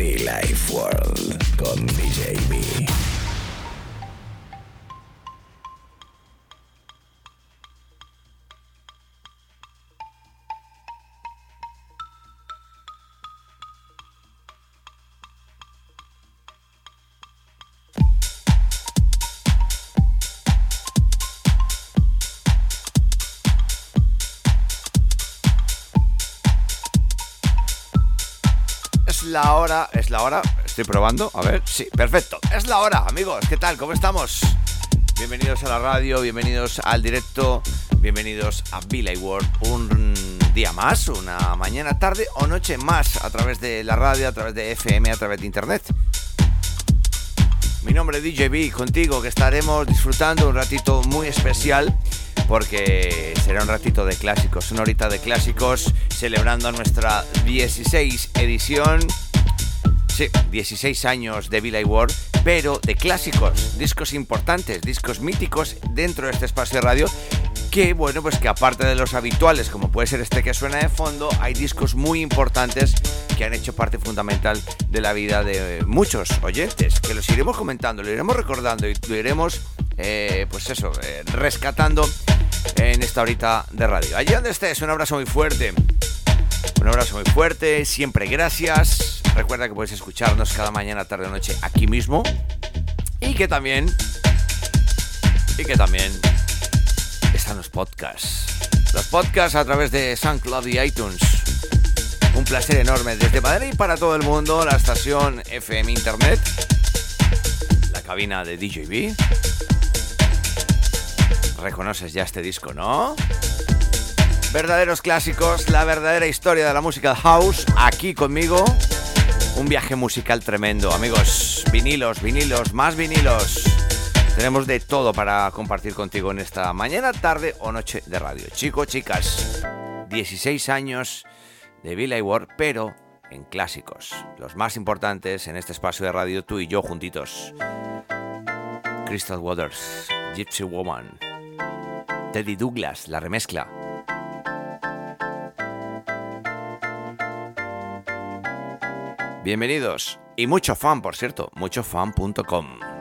Be Life World con DJ la hora, estoy probando, a ver, sí, perfecto, es la hora, amigos, ¿qué tal? ¿Cómo estamos? Bienvenidos a la radio, bienvenidos al directo, bienvenidos a Billy World, un día más, una mañana, tarde o noche más a través de la radio, a través de FM, a través de internet. Mi nombre es DJB, contigo que estaremos disfrutando un ratito muy especial porque será un ratito de clásicos, una horita de clásicos celebrando nuestra 16 edición. Sí, 16 años de Billy World, pero de clásicos, discos importantes, discos míticos dentro de este espacio de radio. Que bueno, pues que aparte de los habituales, como puede ser este que suena de fondo, hay discos muy importantes que han hecho parte fundamental de la vida de muchos oyentes, que los iremos comentando, lo iremos recordando y lo iremos, eh, pues eso, eh, rescatando en esta horita de radio. Allí donde estés, un abrazo muy fuerte. Un abrazo muy fuerte, siempre gracias. Recuerda que puedes escucharnos cada mañana, tarde o noche aquí mismo. Y que también. Y que también. Están los podcasts. Los podcasts a través de SoundCloud y iTunes. Un placer enorme desde Madrid para todo el mundo. La estación FM Internet. La cabina de DJB. Reconoces ya este disco, ¿no? Verdaderos clásicos, la verdadera historia de la música house, aquí conmigo. Un viaje musical tremendo, amigos. Vinilos, vinilos, más vinilos. Tenemos de todo para compartir contigo en esta mañana, tarde o noche de radio. Chicos, chicas, 16 años de Billy Ward, pero en clásicos. Los más importantes en este espacio de radio, tú y yo juntitos. Crystal Waters, Gypsy Woman. Teddy Douglas, la remezcla. Bienvenidos y mucho fan, por cierto, muchofan.com.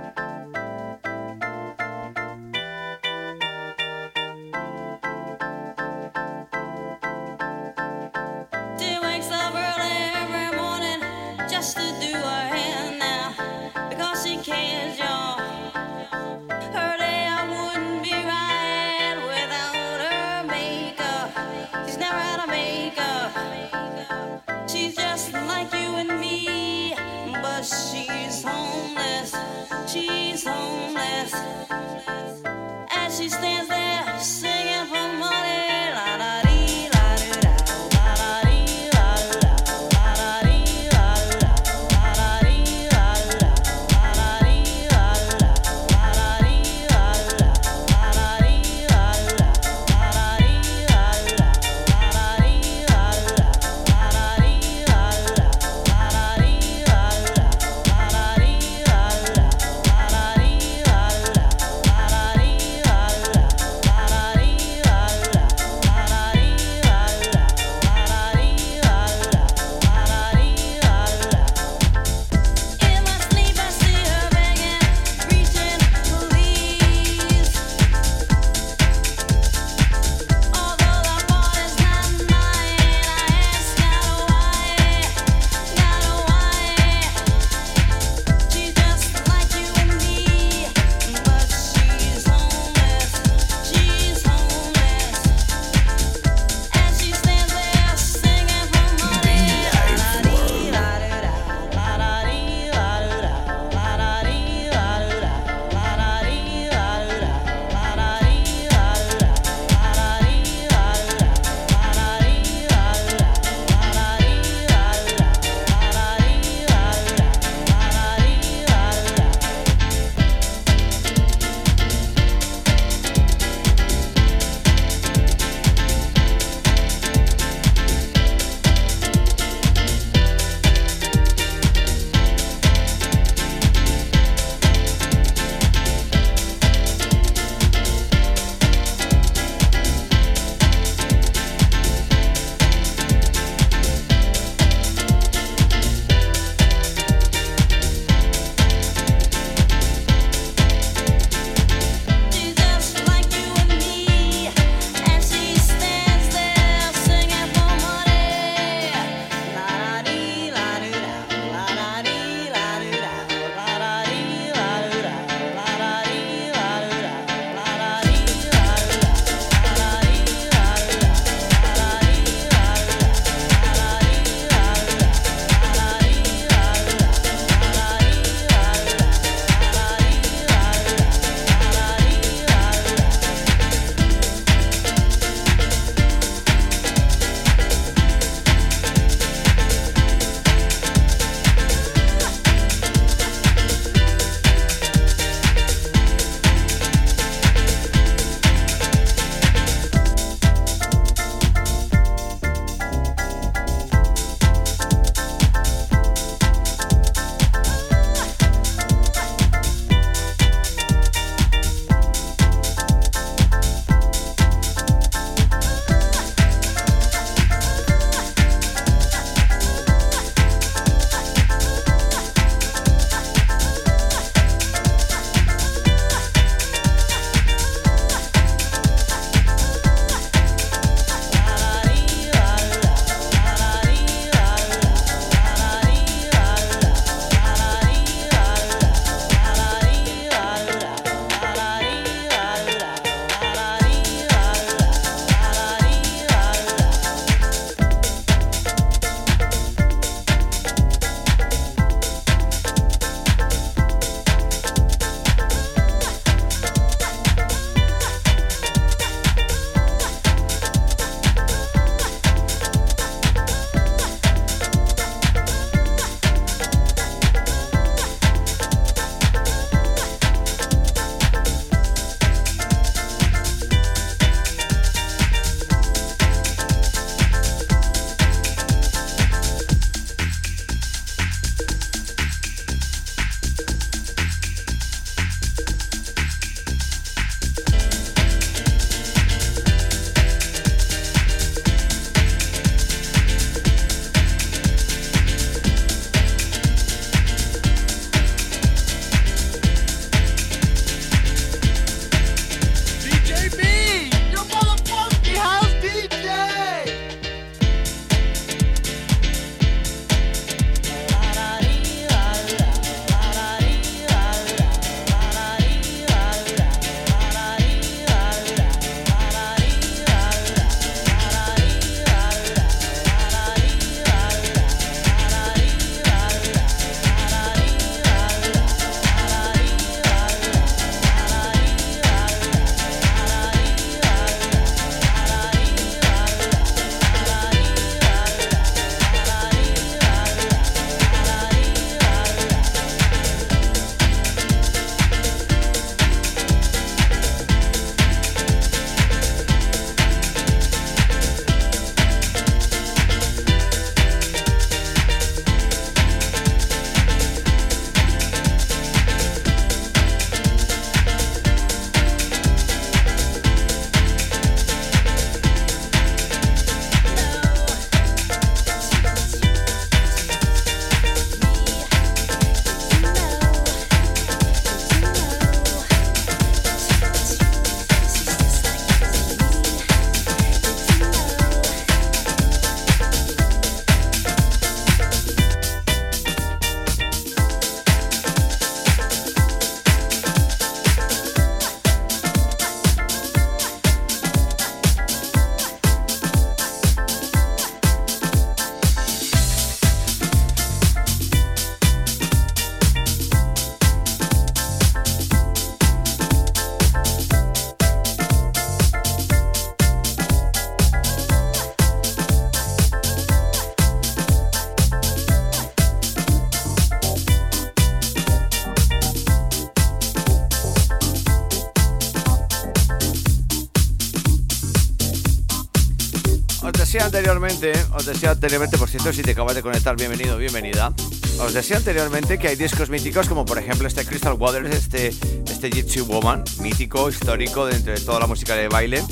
anteriormente, por cierto, si te acabas de conectar, bienvenido, bienvenida. Os decía anteriormente que hay discos míticos como por ejemplo este Crystal Waters, este, este Gypsy Woman, mítico, histórico dentro de toda la música de baile.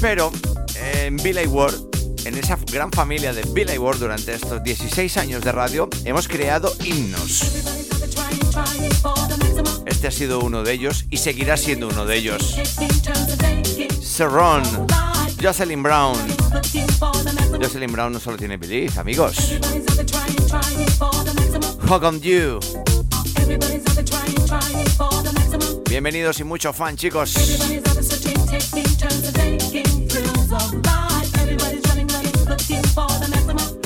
Pero en Billy Ward, en esa gran familia de Billy Ward durante estos 16 años de radio, hemos creado himnos. Este ha sido uno de ellos y seguirá siendo uno de ellos. Serron, Jocelyn Brown. Jocelyn Brown no solo tiene Believe, amigos. Hug on You. Bienvenidos y mucho fan, chicos.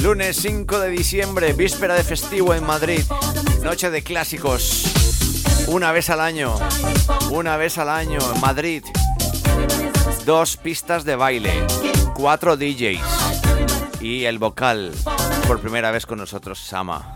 Lunes 5 de diciembre, víspera de festivo en Madrid. Noche de clásicos. Una vez al año. Una vez al año en Madrid. Dos pistas de baile. Cuatro DJs. Y el vocal. Por primera vez con nosotros, Sama.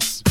house.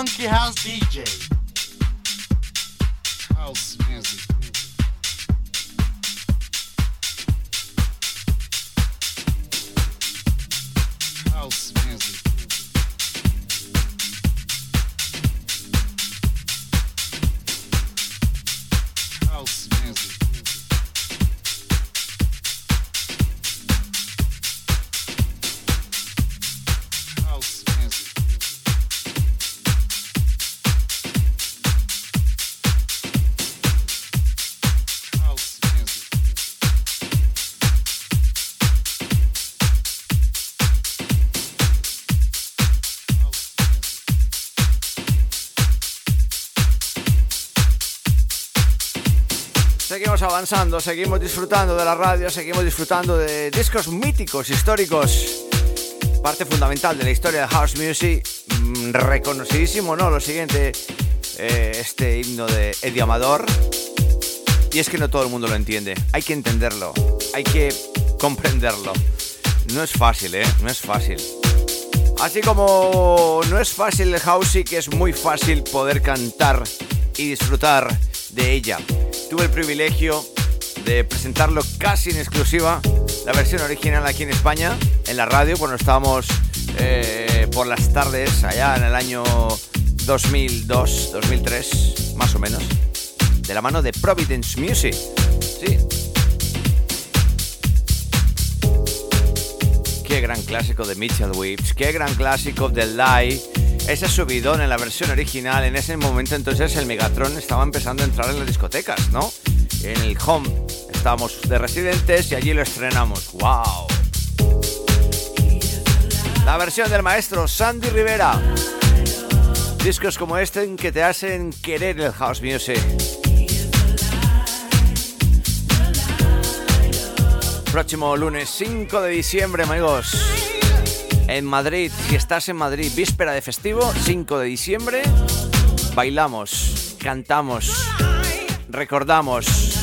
Funky house DJ. Seguimos avanzando, seguimos disfrutando de la radio, seguimos disfrutando de discos míticos, históricos. Parte fundamental de la historia de House Music, mm, reconocidísimo, ¿no? Lo siguiente, eh, este himno de Eddie Amador. Y es que no todo el mundo lo entiende, hay que entenderlo, hay que comprenderlo. No es fácil, ¿eh? No es fácil. Así como no es fácil el house, sí que es muy fácil poder cantar y disfrutar de ella. Tuve el privilegio de presentarlo casi en exclusiva, la versión original aquí en España, en la radio, cuando estábamos eh, por las tardes, allá en el año 2002, 2003, más o menos, de la mano de Providence Music. Sí. Qué gran clásico de Mitchell Whips, qué gran clásico de Lie ese subidón en la versión original, en ese momento entonces el Megatron estaba empezando a entrar en las discotecas, ¿no? En el home estábamos de residentes y allí lo estrenamos. ¡Wow! La versión del maestro Sandy Rivera. Discos como este en que te hacen querer el house music. Próximo lunes 5 de diciembre, amigos en Madrid. Si estás en Madrid, víspera de festivo, 5 de diciembre, bailamos, cantamos, recordamos.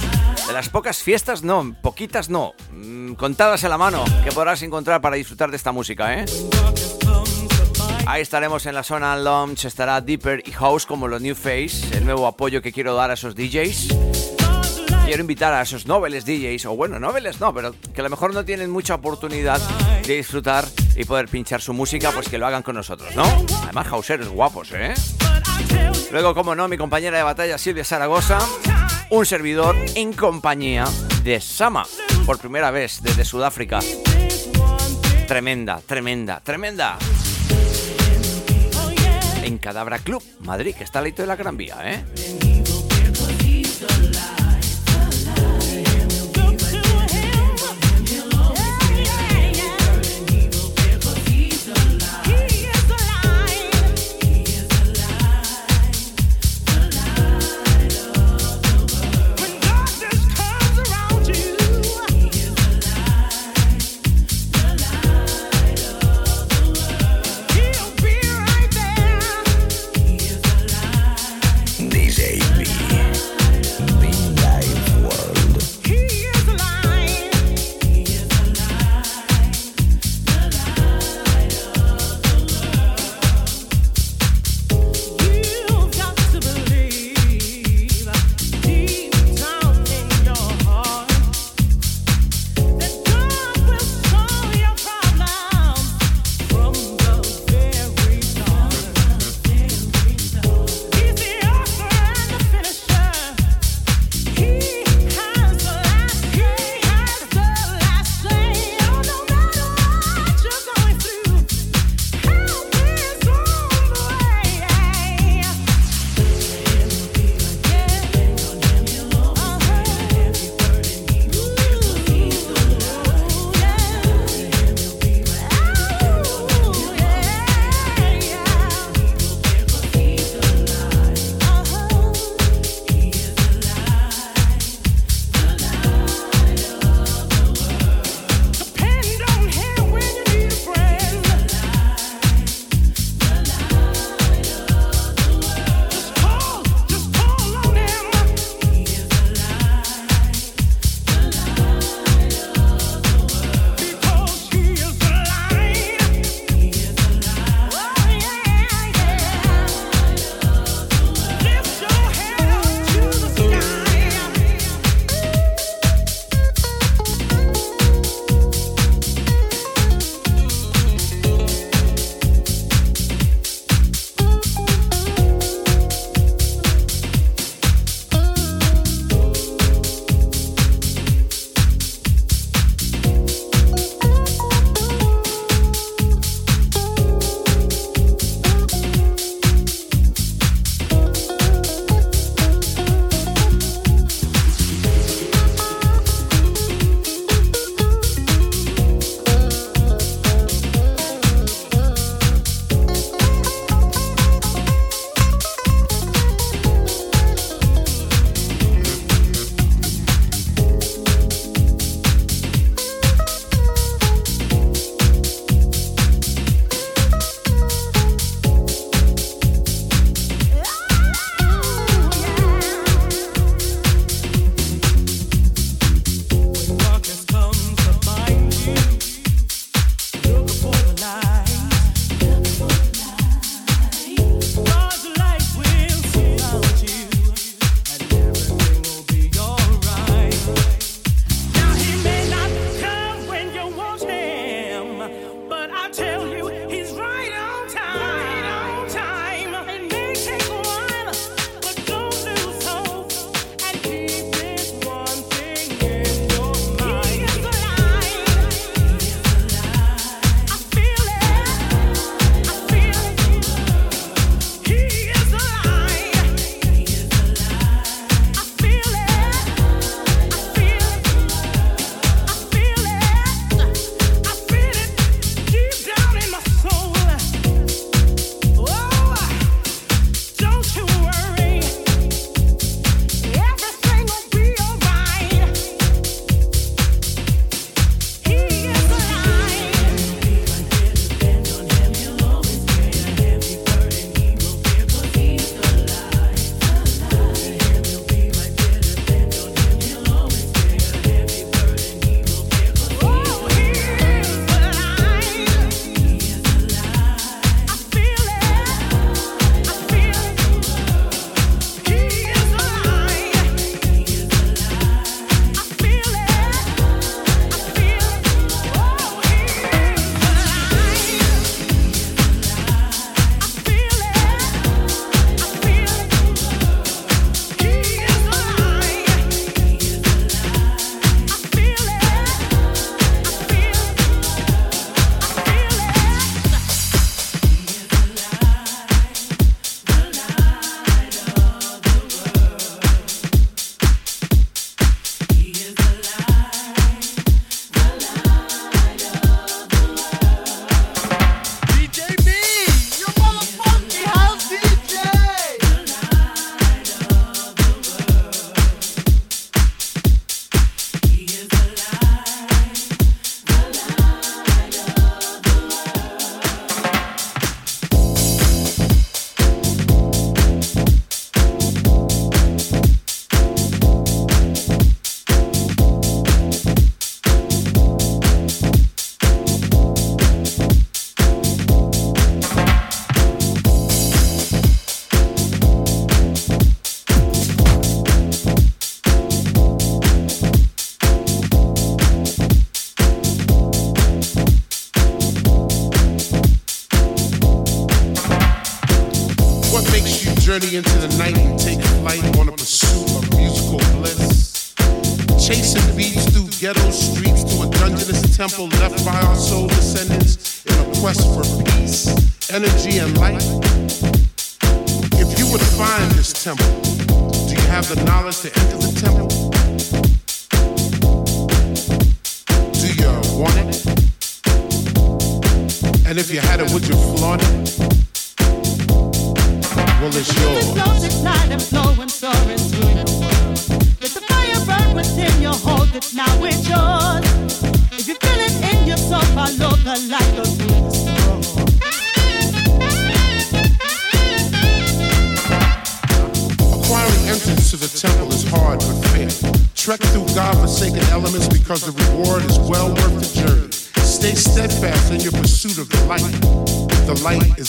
De las pocas fiestas, no, poquitas no, mm, contadas en la mano que podrás encontrar para disfrutar de esta música, ¿eh? Ahí estaremos en la zona Lounge, estará Deeper y House como los New Face, el nuevo apoyo que quiero dar a esos DJs. Quiero invitar a esos noveles DJs, o bueno, noveles no, pero que a lo mejor no tienen mucha oportunidad de disfrutar y poder pinchar su música, pues que lo hagan con nosotros, ¿no? Además, houseeros guapos, ¿eh? Luego, como no, mi compañera de batalla Silvia Zaragoza, un servidor en compañía de Sama, por primera vez desde Sudáfrica. Tremenda, tremenda, tremenda. En Cadabra Club, Madrid, que está al de la Gran Vía, ¿eh?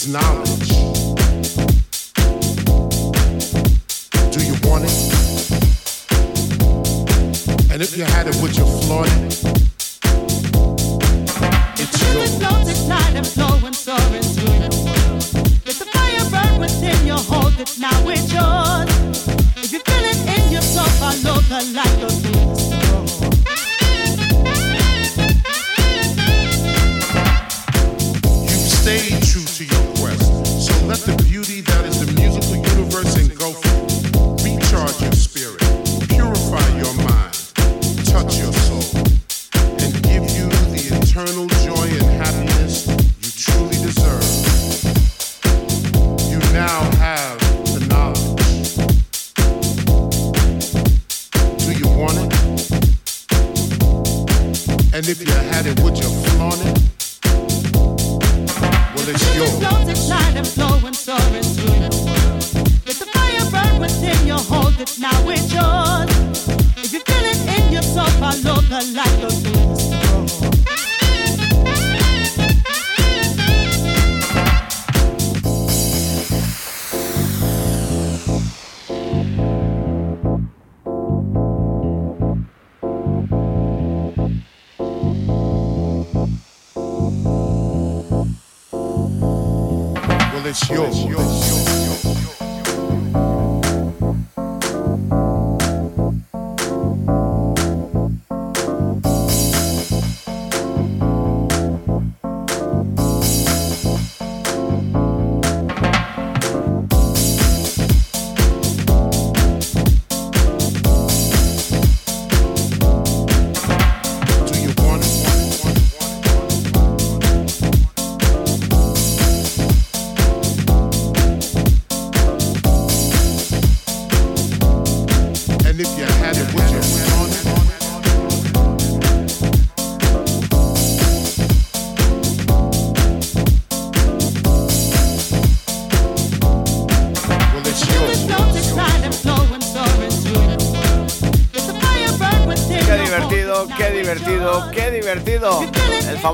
Is knowledge. Do you want it? And if you had it, would you flaunt it?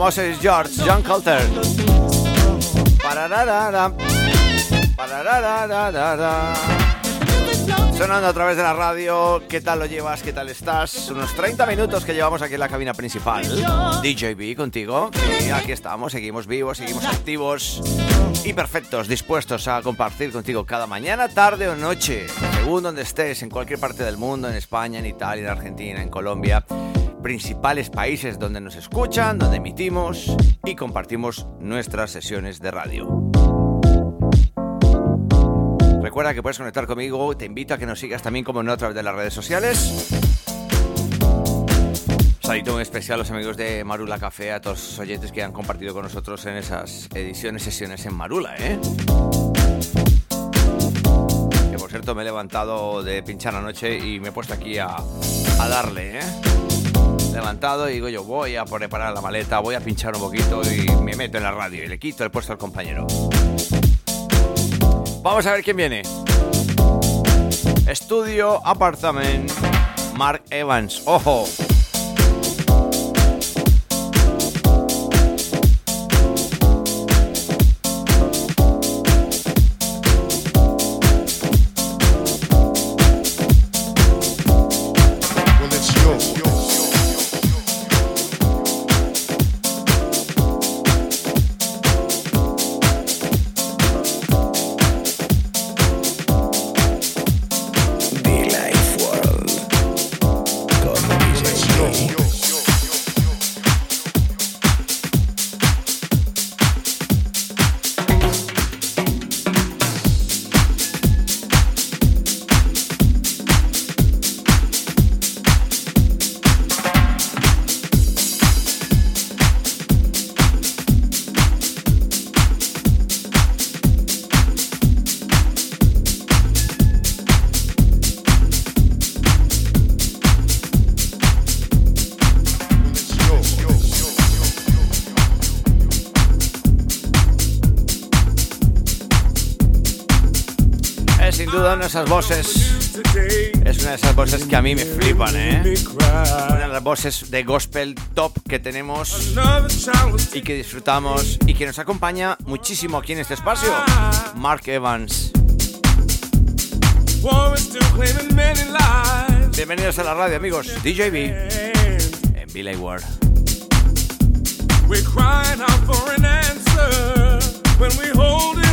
Famoso es George, John Coulter. Sonando a través de la radio, ¿qué tal lo llevas? ¿Qué tal estás? Unos 30 minutos que llevamos aquí en la cabina principal. DJB contigo. Sí, aquí estamos, seguimos vivos, seguimos activos y perfectos, dispuestos a compartir contigo cada mañana, tarde o noche, según donde estés, en cualquier parte del mundo, en España, en Italia, en Argentina, en Colombia, principales países donde nos escuchan, donde emitimos y compartimos nuestras sesiones de radio. Recuerda que puedes conectar conmigo, te invito a que nos sigas también como no a través de las redes sociales. Saludito muy especial a los amigos de Marula Café, a todos los oyentes que han compartido con nosotros en esas ediciones, sesiones en Marula, ¿eh? Que por cierto me he levantado de pinchar anoche y me he puesto aquí a, a darle, ¿eh? Levantado y digo yo, voy a preparar la maleta, voy a pinchar un poquito y me meto en la radio y le quito el puesto al compañero. Vamos a ver quién viene. Estudio Apartment, Mark Evans. ¡Ojo! Esas voces es una de esas voces que a mí me flipan, ¿eh? Una de las voces de gospel top que tenemos y que disfrutamos y que nos acompaña muchísimo aquí en este espacio. Mark Evans. Bienvenidos a la radio, amigos. DJB en Billy Ward. We're crying out for an answer when we hold it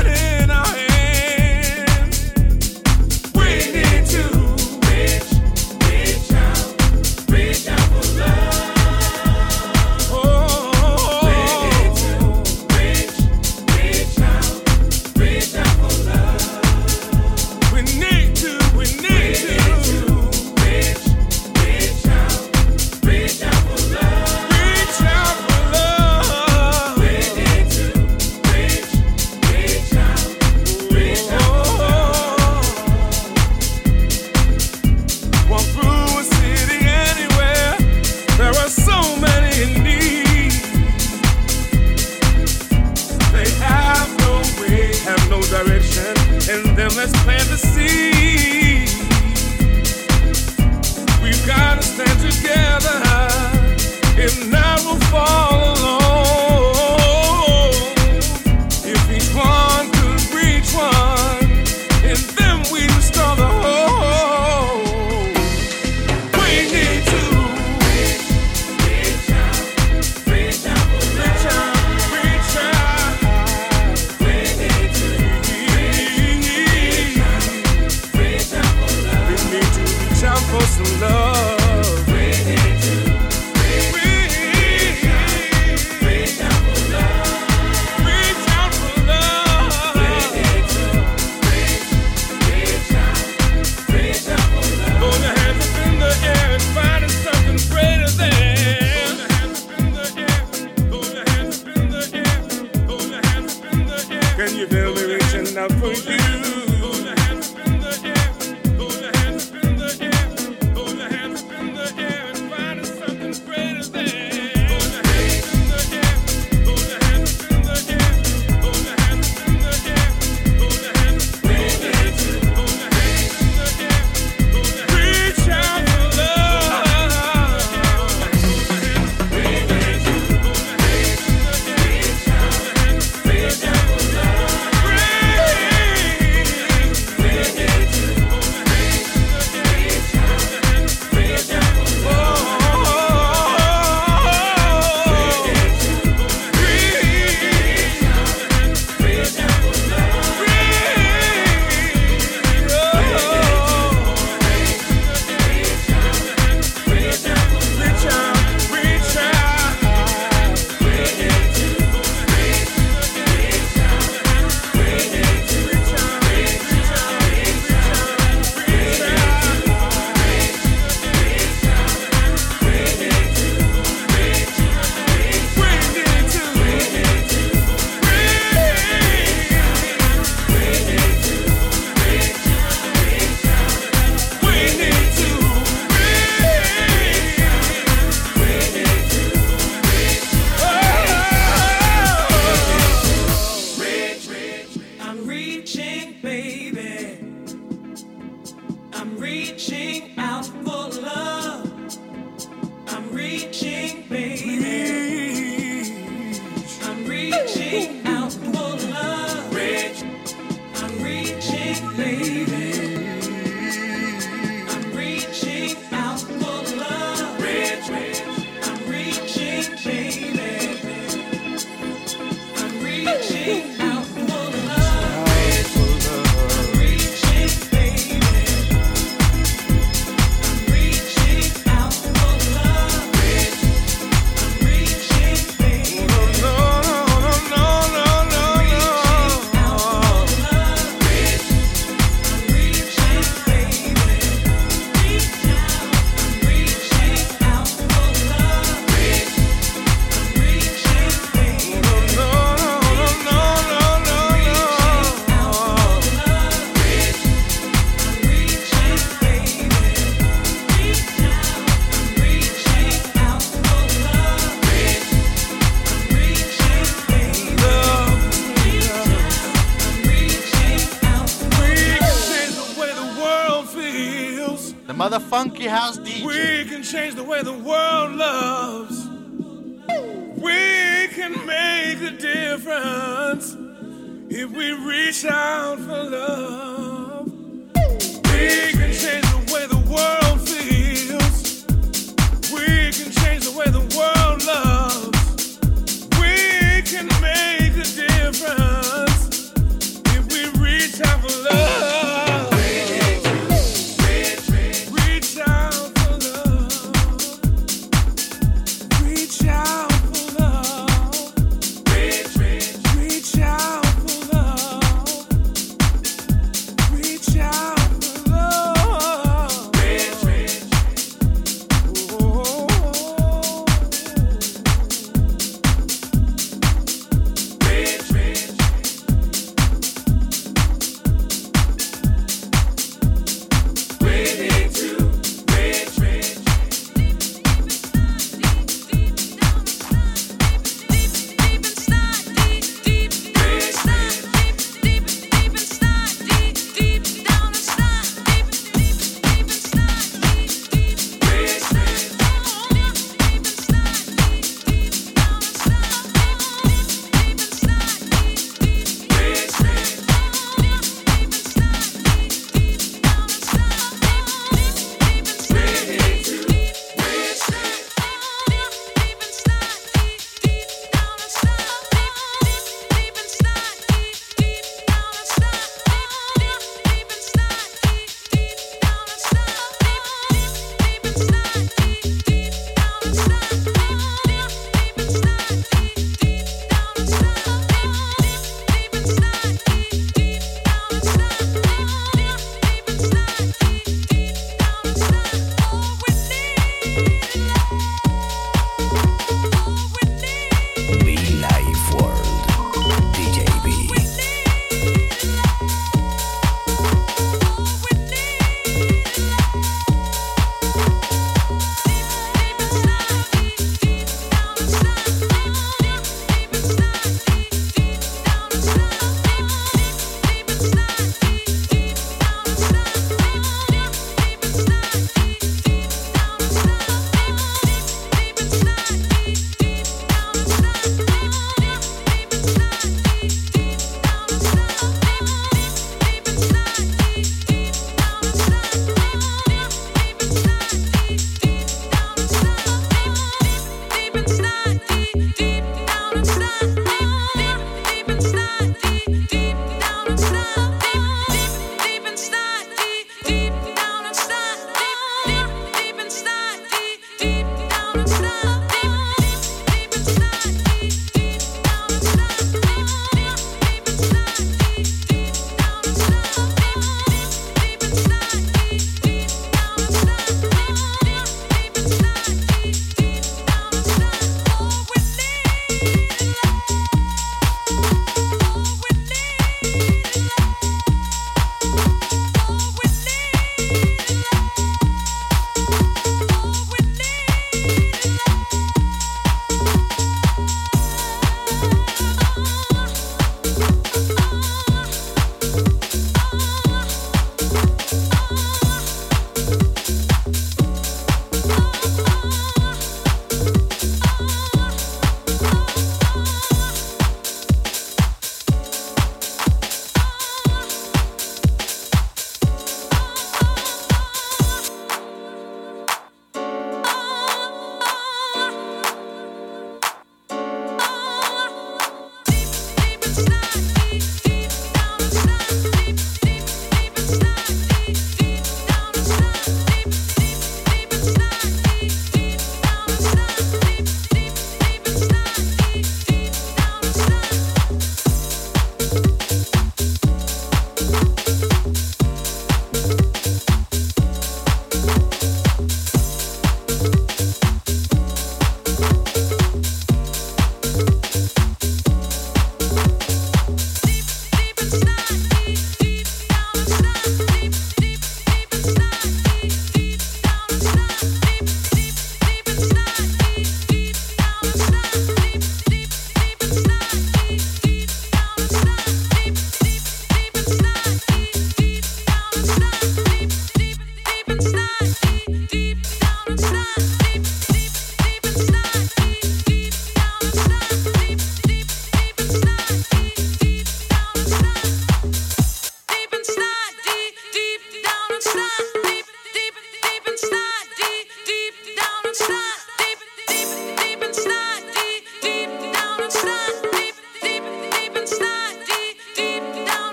change the way the world loves. We can make a difference if we reach out for love. We can change the way the world feels. We can change the way the world loves. We can make a difference if we reach out for love.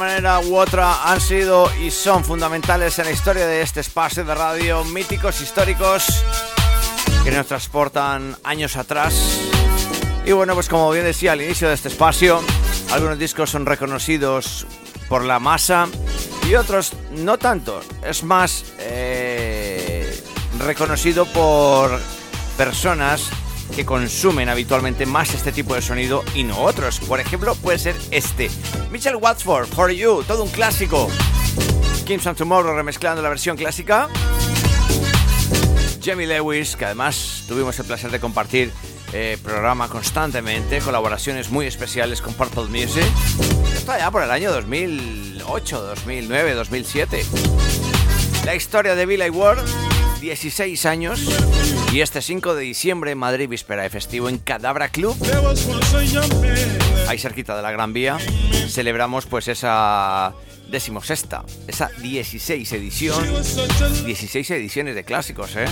Manera u otra han sido y son fundamentales en la historia de este espacio de radio, míticos, históricos, que nos transportan años atrás. Y bueno, pues como bien decía al inicio de este espacio, algunos discos son reconocidos por la masa y otros no tanto. Es más, eh, reconocido por personas que consumen habitualmente más este tipo de sonido y no otros. Por ejemplo, puede ser este. Mitchell Watford, For You, todo un clásico. Kim and Tomorrow remezclando la versión clásica. Jamie Lewis, que además tuvimos el placer de compartir eh, programa constantemente, colaboraciones muy especiales con Purple Music. Esto ya por el año 2008, 2009, 2007. La historia de Billy Ward 16 años y este 5 de diciembre en Madrid, víspera de festivo en Cadabra Club, ahí cerquita de la Gran Vía, celebramos pues esa decimosexta, esa 16 edición, 16 ediciones de clásicos, ¿eh?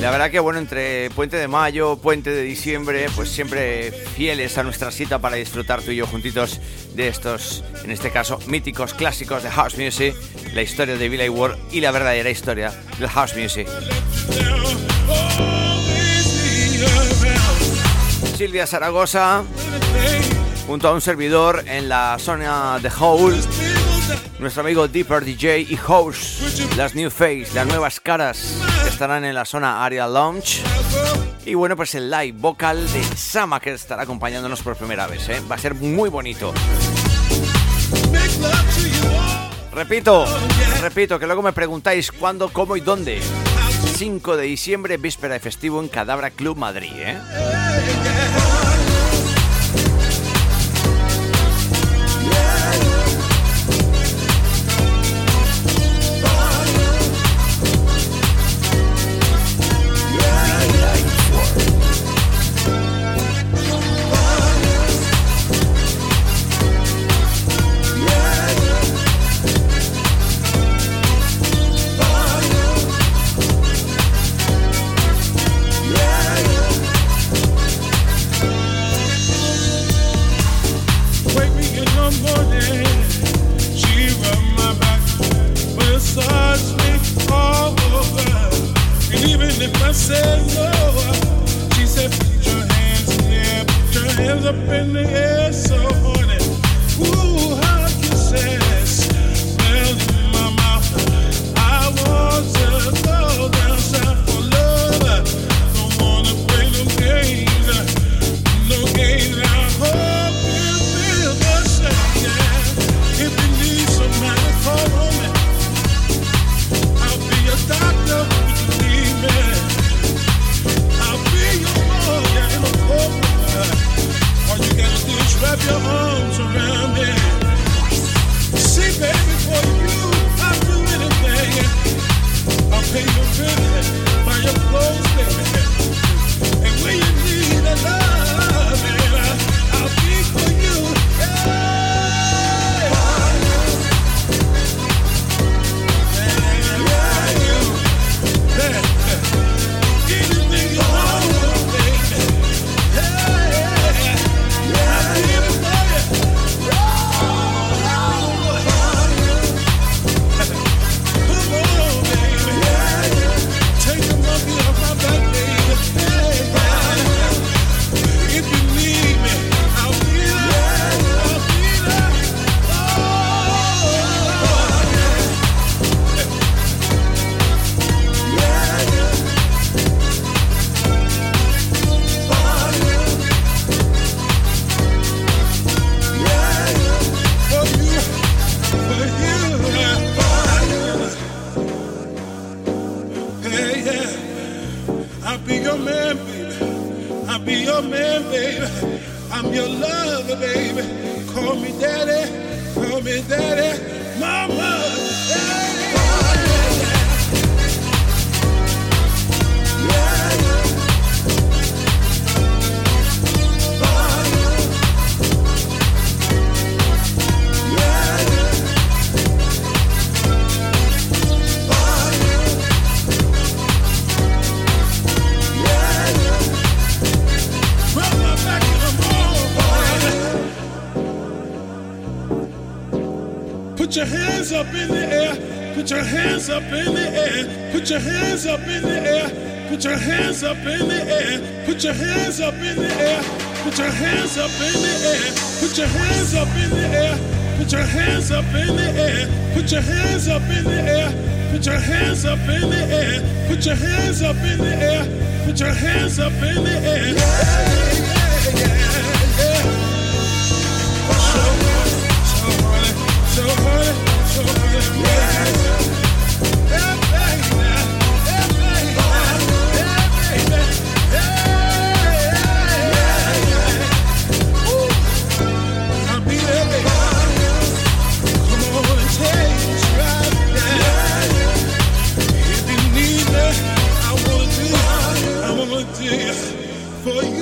La verdad que bueno, entre Puente de Mayo, Puente de Diciembre, pues siempre fieles a nuestra cita para disfrutar tú y yo juntitos de estos, en este caso, míticos clásicos de House Music, la historia de Billy Ward y la verdadera historia del House Music. Silvia Zaragoza, junto a un servidor en la zona de Howl, nuestro amigo Deeper DJ y House, las New Face, las nuevas caras estarán en la zona Area Lounge. Y bueno, pues el live vocal de Sama que estará acompañándonos por primera vez. ¿eh? Va a ser muy bonito. Repito, repito, que luego me preguntáis cuándo, cómo y dónde. 5 de diciembre, víspera de festivo en Cadabra Club Madrid. ¿eh? Hands up in the air. Put your hands up in the air. Put your hands up in the air. Put your hands up in the air. Put your hands up in the air. Put your hands up in the air. Put your hands up in the air. Put your hands up in the air. Put your hands up in the air. Put your hands up in the air. Yeah, yeah, yeah, yeah. So, so honey, so honey, so honey, yeah. For.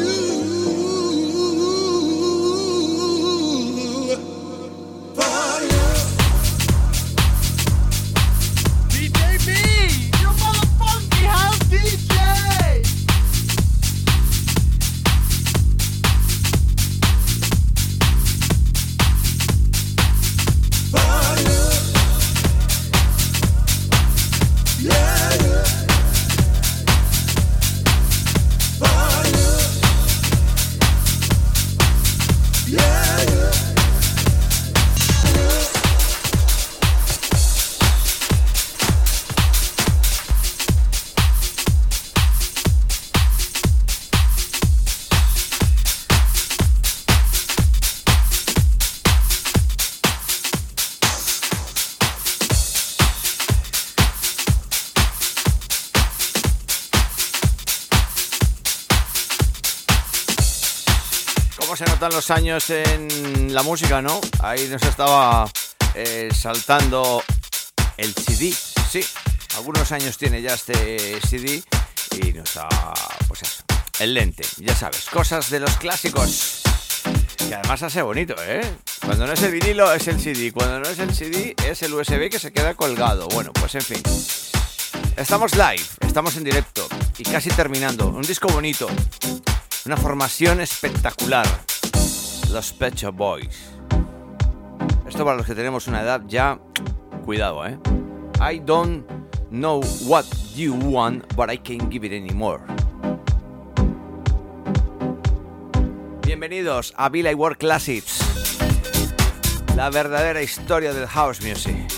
Años en la música, no? Ahí nos estaba eh, saltando el CD. Sí, algunos años tiene ya este CD y nos ha, pues eso, el lente, ya sabes, cosas de los clásicos. Que además hace bonito, ¿eh? Cuando no es el vinilo es el CD, cuando no es el CD es el USB que se queda colgado. Bueno, pues en fin. Estamos live, estamos en directo y casi terminando. Un disco bonito, una formación espectacular. Los Pet Shop Boys. Esto para los que tenemos una edad ya, cuidado, ¿eh? I don't know what you want, but I can't give it anymore. Bienvenidos a Billy World Classics, la verdadera historia del house music.